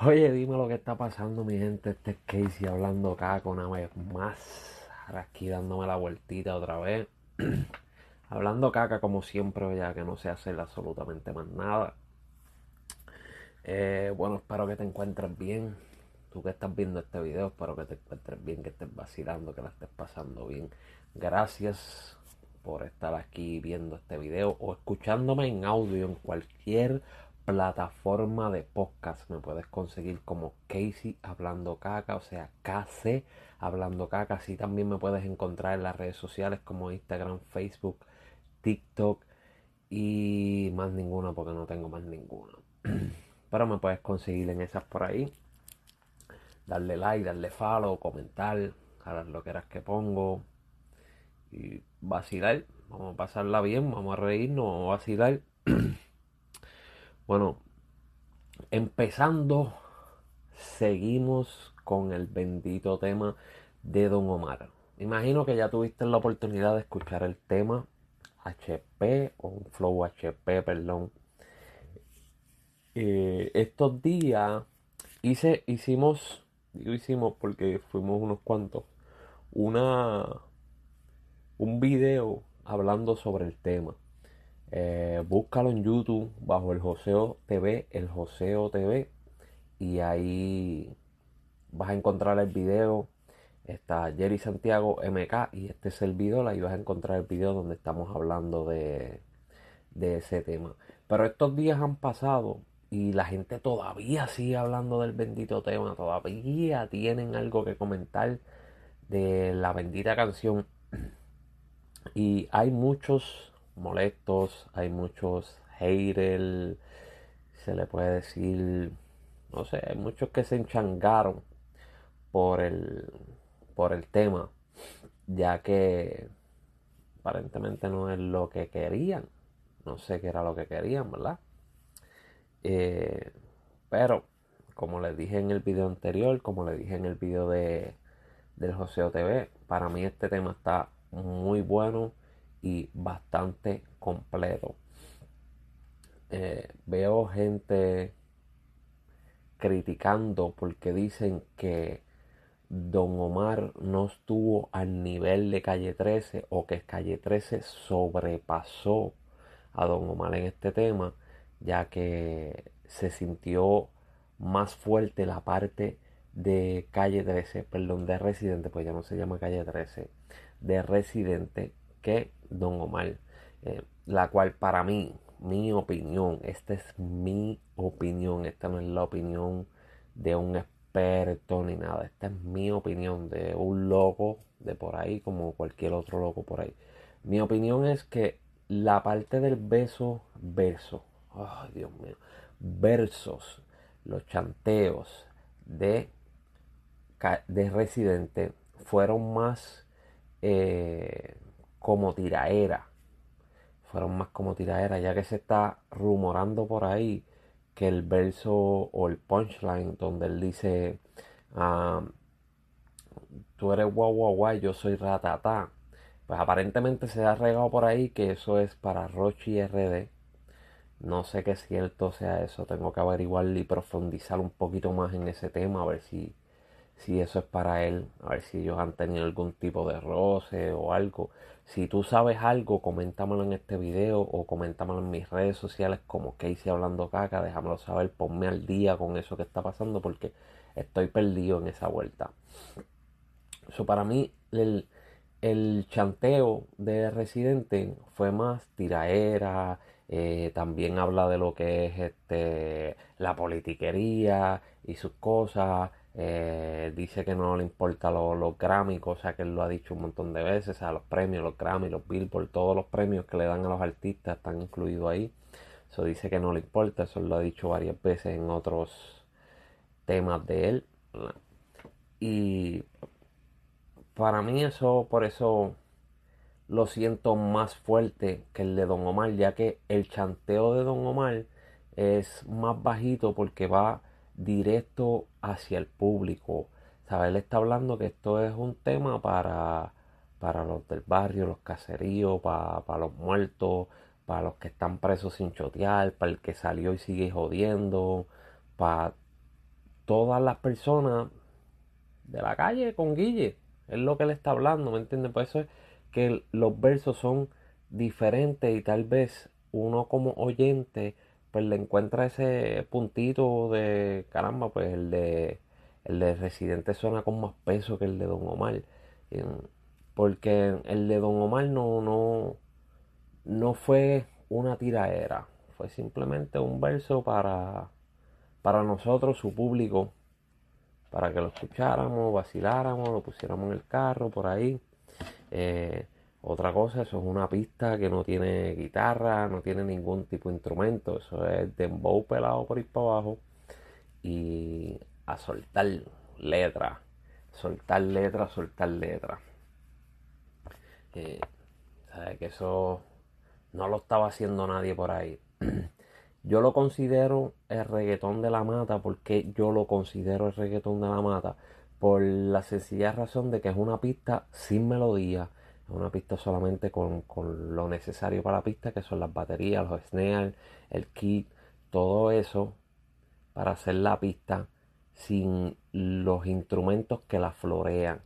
Oye, dime lo que está pasando, mi gente. Este es Casey hablando caca una vez más. Ahora aquí dándome la vueltita otra vez. hablando caca como siempre, ya que no sé hacer absolutamente más nada. Eh, bueno, espero que te encuentres bien. Tú que estás viendo este video, espero que te encuentres bien, que estés vacilando, que la estés pasando bien. Gracias por estar aquí viendo este video o escuchándome en audio en cualquier plataforma de podcast. Me puedes conseguir como Casey Hablando Caca, o sea, KC Hablando Caca. Así también me puedes encontrar en las redes sociales como Instagram, Facebook, TikTok y más ninguna porque no tengo más ninguna. Pero me puedes conseguir en esas por ahí. Darle like, darle follow, comentar, a lo que eras que pongo. Y vacilar. Vamos a pasarla bien, vamos a reírnos, vamos a vacilar. Bueno, empezando, seguimos con el bendito tema de Don Omar. Imagino que ya tuviste la oportunidad de escuchar el tema HP o un flow HP, perdón. Eh, estos días hice, hicimos, digo hicimos porque fuimos unos cuantos, una, un video hablando sobre el tema. Eh, búscalo en YouTube bajo el Joseo TV, el Joseo TV, y ahí vas a encontrar el video. Está Jerry Santiago MK y este es el video, ahí vas a encontrar el video donde estamos hablando de, de ese tema. Pero estos días han pasado y la gente todavía sigue hablando del bendito tema, todavía tienen algo que comentar de la bendita canción. Y hay muchos molestos, hay muchos haters, se le puede decir, no sé, hay muchos que se enchangaron por el, por el tema, ya que aparentemente no es lo que querían, no sé qué era lo que querían, ¿verdad? Eh, pero, como les dije en el video anterior, como les dije en el video de, del Joseo TV, para mí este tema está muy bueno y bastante completo. Eh, veo gente criticando porque dicen que Don Omar no estuvo al nivel de Calle 13 o que Calle 13 sobrepasó a Don Omar en este tema, ya que se sintió más fuerte la parte de Calle 13, perdón, de Residente, pues ya no se llama Calle 13, de Residente que Don Omar, eh, la cual para mí, mi opinión, esta es mi opinión, esta no es la opinión de un experto ni nada, esta es mi opinión de un loco de por ahí como cualquier otro loco por ahí. Mi opinión es que la parte del beso, beso, ay Dios mío, versos, los chanteos de, de Residente fueron más eh, como tiraera. Fueron más como tiraera, ya que se está rumorando por ahí que el verso o el punchline donde él dice, ah, tú eres guau guau guau, yo soy ratata. Pues aparentemente se ha regado por ahí que eso es para Rochi RD. No sé qué cierto sea eso, tengo que averiguar y profundizar un poquito más en ese tema, a ver si, si eso es para él, a ver si ellos han tenido algún tipo de roce o algo. Si tú sabes algo, coméntamelo en este video o coméntamelo en mis redes sociales como Casey Hablando Caca, déjamelo saber, ponme al día con eso que está pasando porque estoy perdido en esa vuelta. Eso para mí, el, el chanteo de Residente fue más tiraera, eh, también habla de lo que es este, la politiquería y sus cosas. Eh, dice que no le importa los Grammy, cosa que él lo ha dicho un montón de veces. O sea, los premios, los Grammy, los Billboard, todos los premios que le dan a los artistas están incluidos ahí. Eso dice que no le importa, eso lo ha dicho varias veces en otros temas de él. Y para mí eso, por eso lo siento más fuerte que el de Don Omar, ya que el chanteo de Don Omar es más bajito porque va directo hacia el público. ¿Sabes? Él está hablando que esto es un tema para, para los del barrio, los caseríos, para, para los muertos, para los que están presos sin chotear, para el que salió y sigue jodiendo, para todas las personas de la calle con Guille. Es lo que él está hablando, ¿me entiendes? Por eso es que los versos son diferentes y tal vez uno como oyente pues le encuentra ese puntito de caramba, pues el de el de Residente suena con más peso que el de Don Omar. Porque el de Don Omar no, no, no fue una tiraera, fue simplemente un verso para, para nosotros, su público, para que lo escucháramos, vaciláramos, lo pusiéramos en el carro, por ahí. Eh, otra cosa, eso es una pista que no tiene guitarra, no tiene ningún tipo de instrumento, eso es dembow pelado por ir para abajo y a soltar letras, soltar letras, soltar letras. Eh, que eso no lo estaba haciendo nadie por ahí. yo lo considero el reggaetón de la mata, porque yo lo considero el reggaetón de la mata, por la sencilla razón de que es una pista sin melodía, una pista solamente con, lo necesario para la pista, que son las baterías, los snares, el kit, todo eso para hacer la pista sin los instrumentos que la florean.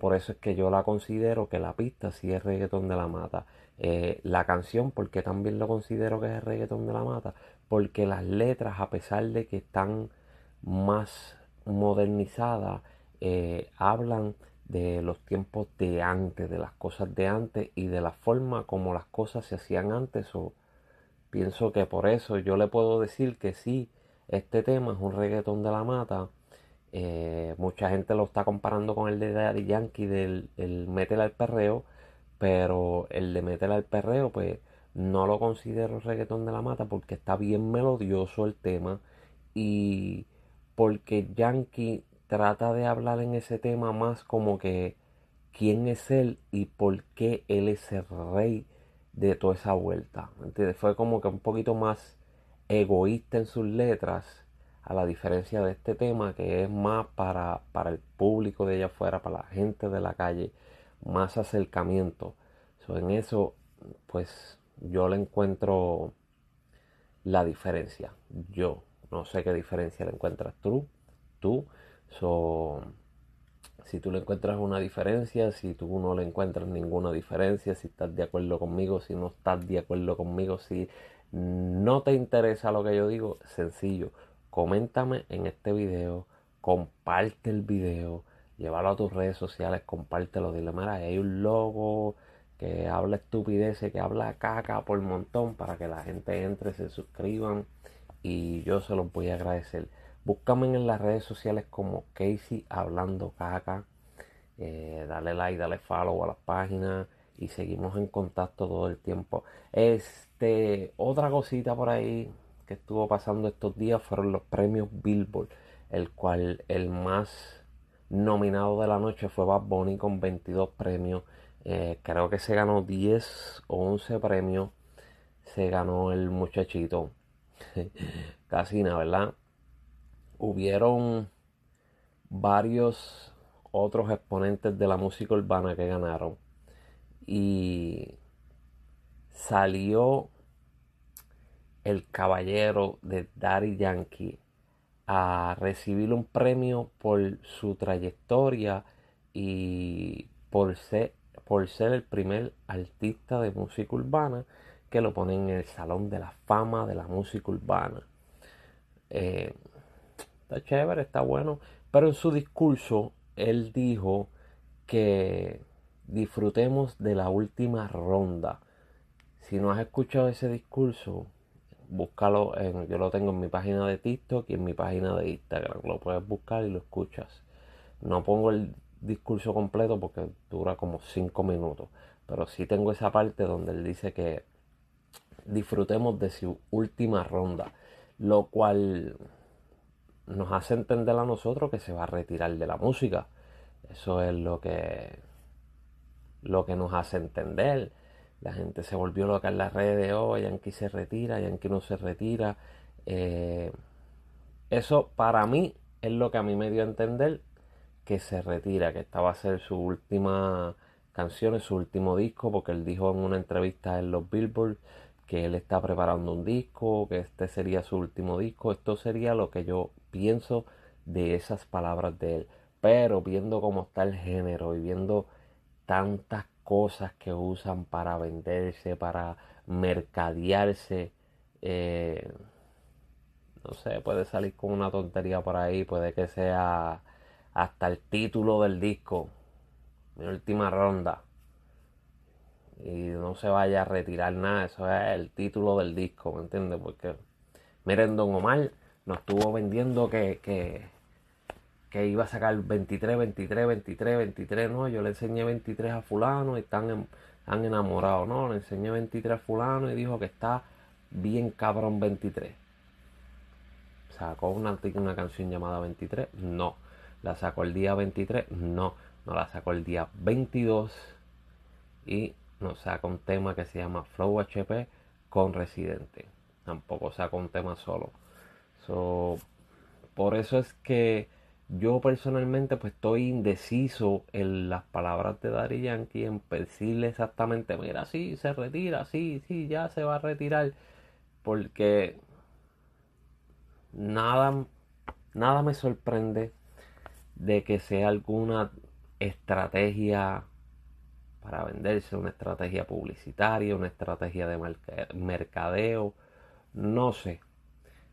por eso es que yo la considero que la pista sí es reggaetón de la mata. Eh, la canción, porque también lo considero que es reggaetón de la mata, porque las letras, a pesar de que están más modernizadas, eh, hablan de los tiempos de antes, de las cosas de antes y de la forma como las cosas se hacían antes. O pienso que por eso yo le puedo decir que sí, este tema es un reggaetón de la mata. Eh, mucha gente lo está comparando con el de Daddy Yankee del el al perreo, pero el de Métela al perreo, pues no lo considero reggaetón de la mata porque está bien melodioso el tema y porque Yankee trata de hablar en ese tema más como que quién es él y por qué él es el rey de toda esa vuelta. Fue como que un poquito más egoísta en sus letras, a la diferencia de este tema que es más para, para el público de allá afuera, para la gente de la calle, más acercamiento. en eso, pues yo le encuentro la diferencia. Yo no sé qué diferencia le encuentras tú. Tú So, si tú le encuentras una diferencia, si tú no le encuentras ninguna diferencia, si estás de acuerdo conmigo, si no estás de acuerdo conmigo, si no te interesa lo que yo digo, sencillo, coméntame en este video, comparte el video, llévalo a tus redes sociales, compártelo, dile, mira, hay un logo que habla estupideces, que habla caca por montón para que la gente entre, se suscriban y yo se los voy a agradecer. Búscame en las redes sociales como Casey Hablando Caca. Eh, dale like, dale follow a la página y seguimos en contacto todo el tiempo. Este, otra cosita por ahí que estuvo pasando estos días fueron los premios Billboard, el cual el más nominado de la noche fue Bad Bunny con 22 premios. Eh, creo que se ganó 10 o 11 premios. Se ganó el muchachito. Casi nada, ¿verdad? Hubieron varios otros exponentes de la música urbana que ganaron y salió el caballero de Daddy Yankee a recibir un premio por su trayectoria y por ser, por ser el primer artista de música urbana que lo ponen en el Salón de la Fama de la Música Urbana. Eh, está chévere, está bueno. Pero en su discurso él dijo que disfrutemos de la última ronda. Si no has escuchado ese discurso, búscalo, en, yo lo tengo en mi página de TikTok y en mi página de Instagram. Lo puedes buscar y lo escuchas. No pongo el discurso completo porque dura como 5 minutos. Pero sí tengo esa parte donde él dice que disfrutemos de su última ronda. Lo cual nos hace entender a nosotros que se va a retirar de la música. Eso es lo que, lo que nos hace entender. La gente se volvió loca en las redes de oh, Yankee se retira, Yankee no se retira. Eh, eso para mí es lo que a mí me dio a entender que se retira, que esta va a ser su última canción, su último disco, porque él dijo en una entrevista en los Billboard que él está preparando un disco, que este sería su último disco. Esto sería lo que yo pienso de esas palabras de él. Pero viendo cómo está el género y viendo tantas cosas que usan para venderse, para mercadearse, eh, no sé, puede salir con una tontería por ahí, puede que sea hasta el título del disco, mi última ronda. Y no se vaya a retirar nada, eso es el título del disco, ¿me entiendes? Porque, miren, Don Omar nos estuvo vendiendo que, iba a sacar 23, 23, 23, 23, no, yo le enseñé 23 a fulano y están, están enamorados, no, le enseñé 23 a fulano y dijo que está bien cabrón 23 sacó una, una canción llamada 23, no. La sacó el día 23, no. No la sacó el día 22 y nos sacó un tema que se llama Flow HP con Residente. Tampoco sacó un tema solo. Por eso es que yo personalmente pues estoy indeciso en las palabras de Daddy Yankee en decirle exactamente, mira, sí, se retira, sí, sí, ya se va a retirar. Porque nada, nada me sorprende de que sea alguna estrategia para venderse, una estrategia publicitaria, una estrategia de mercadeo, no sé.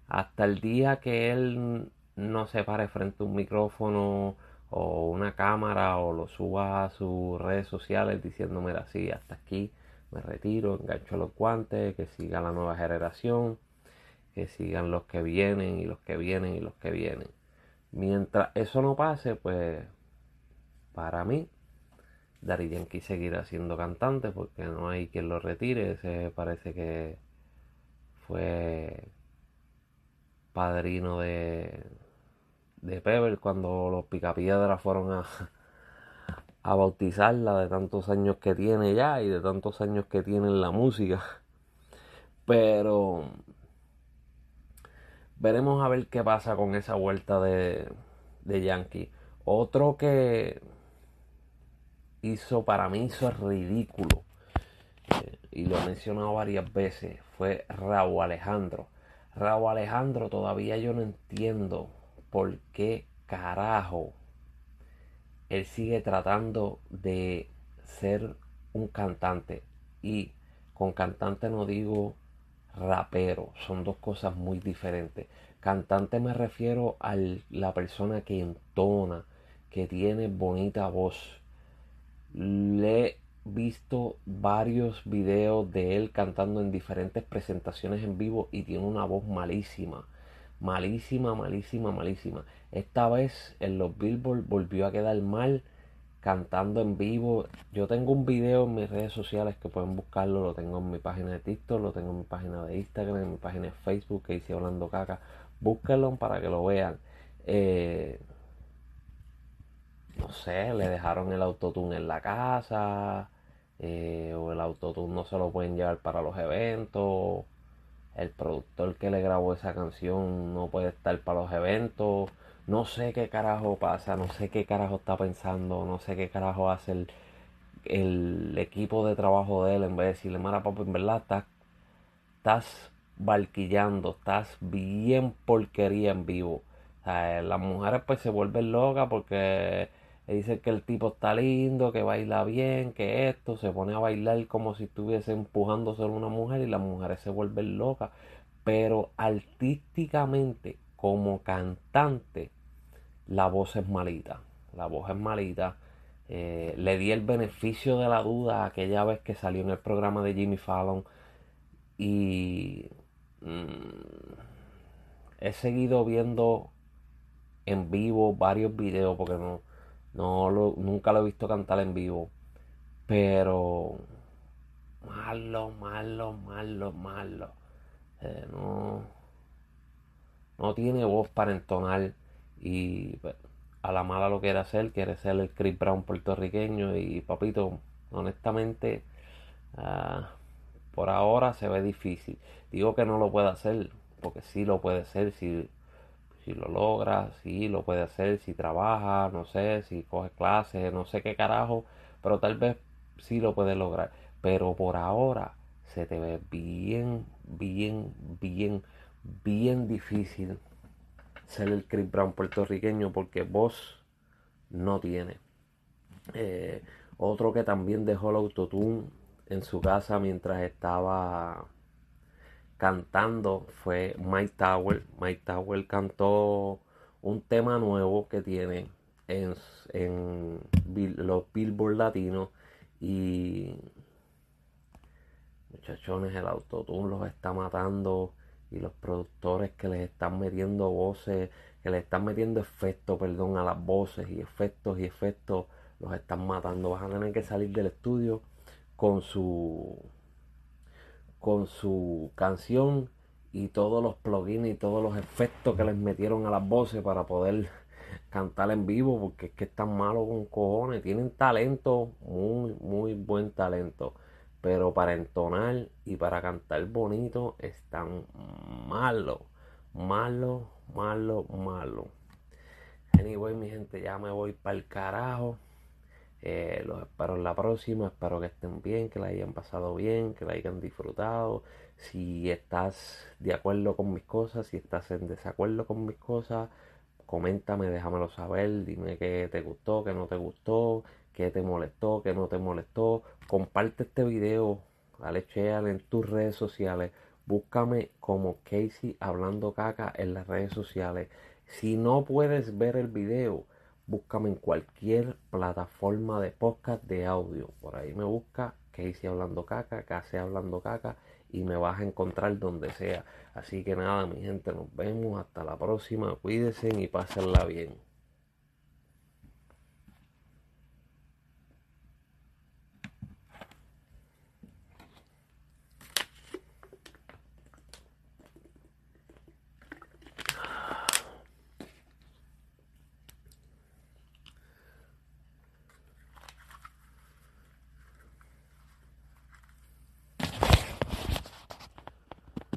Hasta el día que él no se pare frente a un micrófono o una cámara o lo suba a sus redes sociales diciendo, mira, sí, hasta aquí me retiro, engancho los guantes, que siga la nueva generación que sigan los que vienen y los que vienen y los que vienen. Mientras eso no pase, pues para mí, Dari Yankee seguirá siendo cantante porque no hay quien lo retire. Ese parece que fue padrino de, de Pebble cuando los Picapiedras fueron a, a bautizarla de tantos años que tiene ya y de tantos años que tiene en la música. Pero veremos a ver qué pasa con esa vuelta de, de Yankee. Otro que hizo, para mí hizo ridículo, eh, y lo he mencionado varias veces, fue Raúl Alejandro. Raúl Alejandro todavía yo no entiendo por qué carajo él sigue tratando de ser un cantante. Y con cantante no digo rapero. Son dos cosas muy diferentes. Cantante me refiero a la persona que entona, que tiene bonita voz. Le visto varios videos de él cantando en diferentes presentaciones en vivo y tiene una voz malísima. Malísima, malísima, malísima. Esta vez en los Billboard volvió a quedar mal cantando en vivo. Yo tengo un video en mis redes sociales que pueden buscarlo, lo tengo en mi página de TikTok, lo tengo en mi página de Instagram, en mi página de Facebook que hice hablando caca. Búsquenlo para que lo vean. Eh, no sé, le dejaron el autotune en la casa, eh, o el autotune no se lo pueden llevar para los eventos. El productor que le grabó esa canción no puede estar para los eventos no sé qué carajo pasa, no sé qué carajo está pensando, no sé qué carajo hace el, equipo de trabajo de él en vez de decirle, Mara Papo, en verdad estás, estás barquillando, estás bien porquería en vivo. las mujeres pues se vuelven locas porque dicen que el tipo está lindo, que baila bien, que esto, se pone a bailar como si estuviese empujándose a una mujer y las mujeres se vuelven locas. Pero artísticamente, como cantante, la voz es malita. La voz es malita. Eh, le di el beneficio de la duda aquella vez que salió en el programa de Jimmy Fallon y mm, he seguido viendo en vivo varios videos porque no, no nunca lo he visto cantar en vivo. Pero malo malo malo malo. Eh, no no tiene voz para entonar. Y pues, a la mala lo quiere hacer, quiere ser el Chris Brown puertorriqueño. Y papito, honestamente, ah, por ahora se ve difícil. Digo que no lo puede hacer, porque sí lo puede hacer, si, si lo logra, sí lo puede hacer, si trabaja, no sé, si coge clases, no sé qué carajo, pero tal vez sí lo puede lograr. Pero por ahora se te ve bien, bien, bien, bien difícil ser el Chris Brown puertorriqueño porque voz no tiene. Eh, otro que también dejó el autotune en su casa mientras estaba cantando fue Mike Tower. Mike Tower cantó un tema nuevo que tiene en, en los Billboard latinos y muchachones el autotune los está matando y los productores que les están metiendo voces, que les están metiendo efectos, perdón, a las voces y efectos y efectos, los están matando. Vas a tener que salir del estudio con su con su canción y todos los plugins y todos los efectos que les metieron a las voces para poder cantar en vivo porque es que están malos con cojones, tienen talento, muy muy buen talento pero para entonar y para cantar bonito están malo, malo, malo, malo. Anyway, mi gente, ya me voy para el carajo. Eh, los espero en la próxima. Espero que estén bien, que la hayan pasado bien, que la hayan disfrutado. Si estás de acuerdo con mis cosas, si estás en desacuerdo con mis cosas, coméntame, déjamelo saber. Dime que te gustó, que no te gustó, que te molestó, que no te molestó. Comparte este video, dale share en tus redes sociales. Búscame como Casey hablando caca en las redes sociales. Si no puedes ver el video, búscame en cualquier plataforma de podcast de audio. Por ahí me busca Casey hablando caca, Casey hablando caca y me vas a encontrar donde sea. Así que nada, mi gente, nos vemos hasta la próxima. Cuídense y pásenla bien.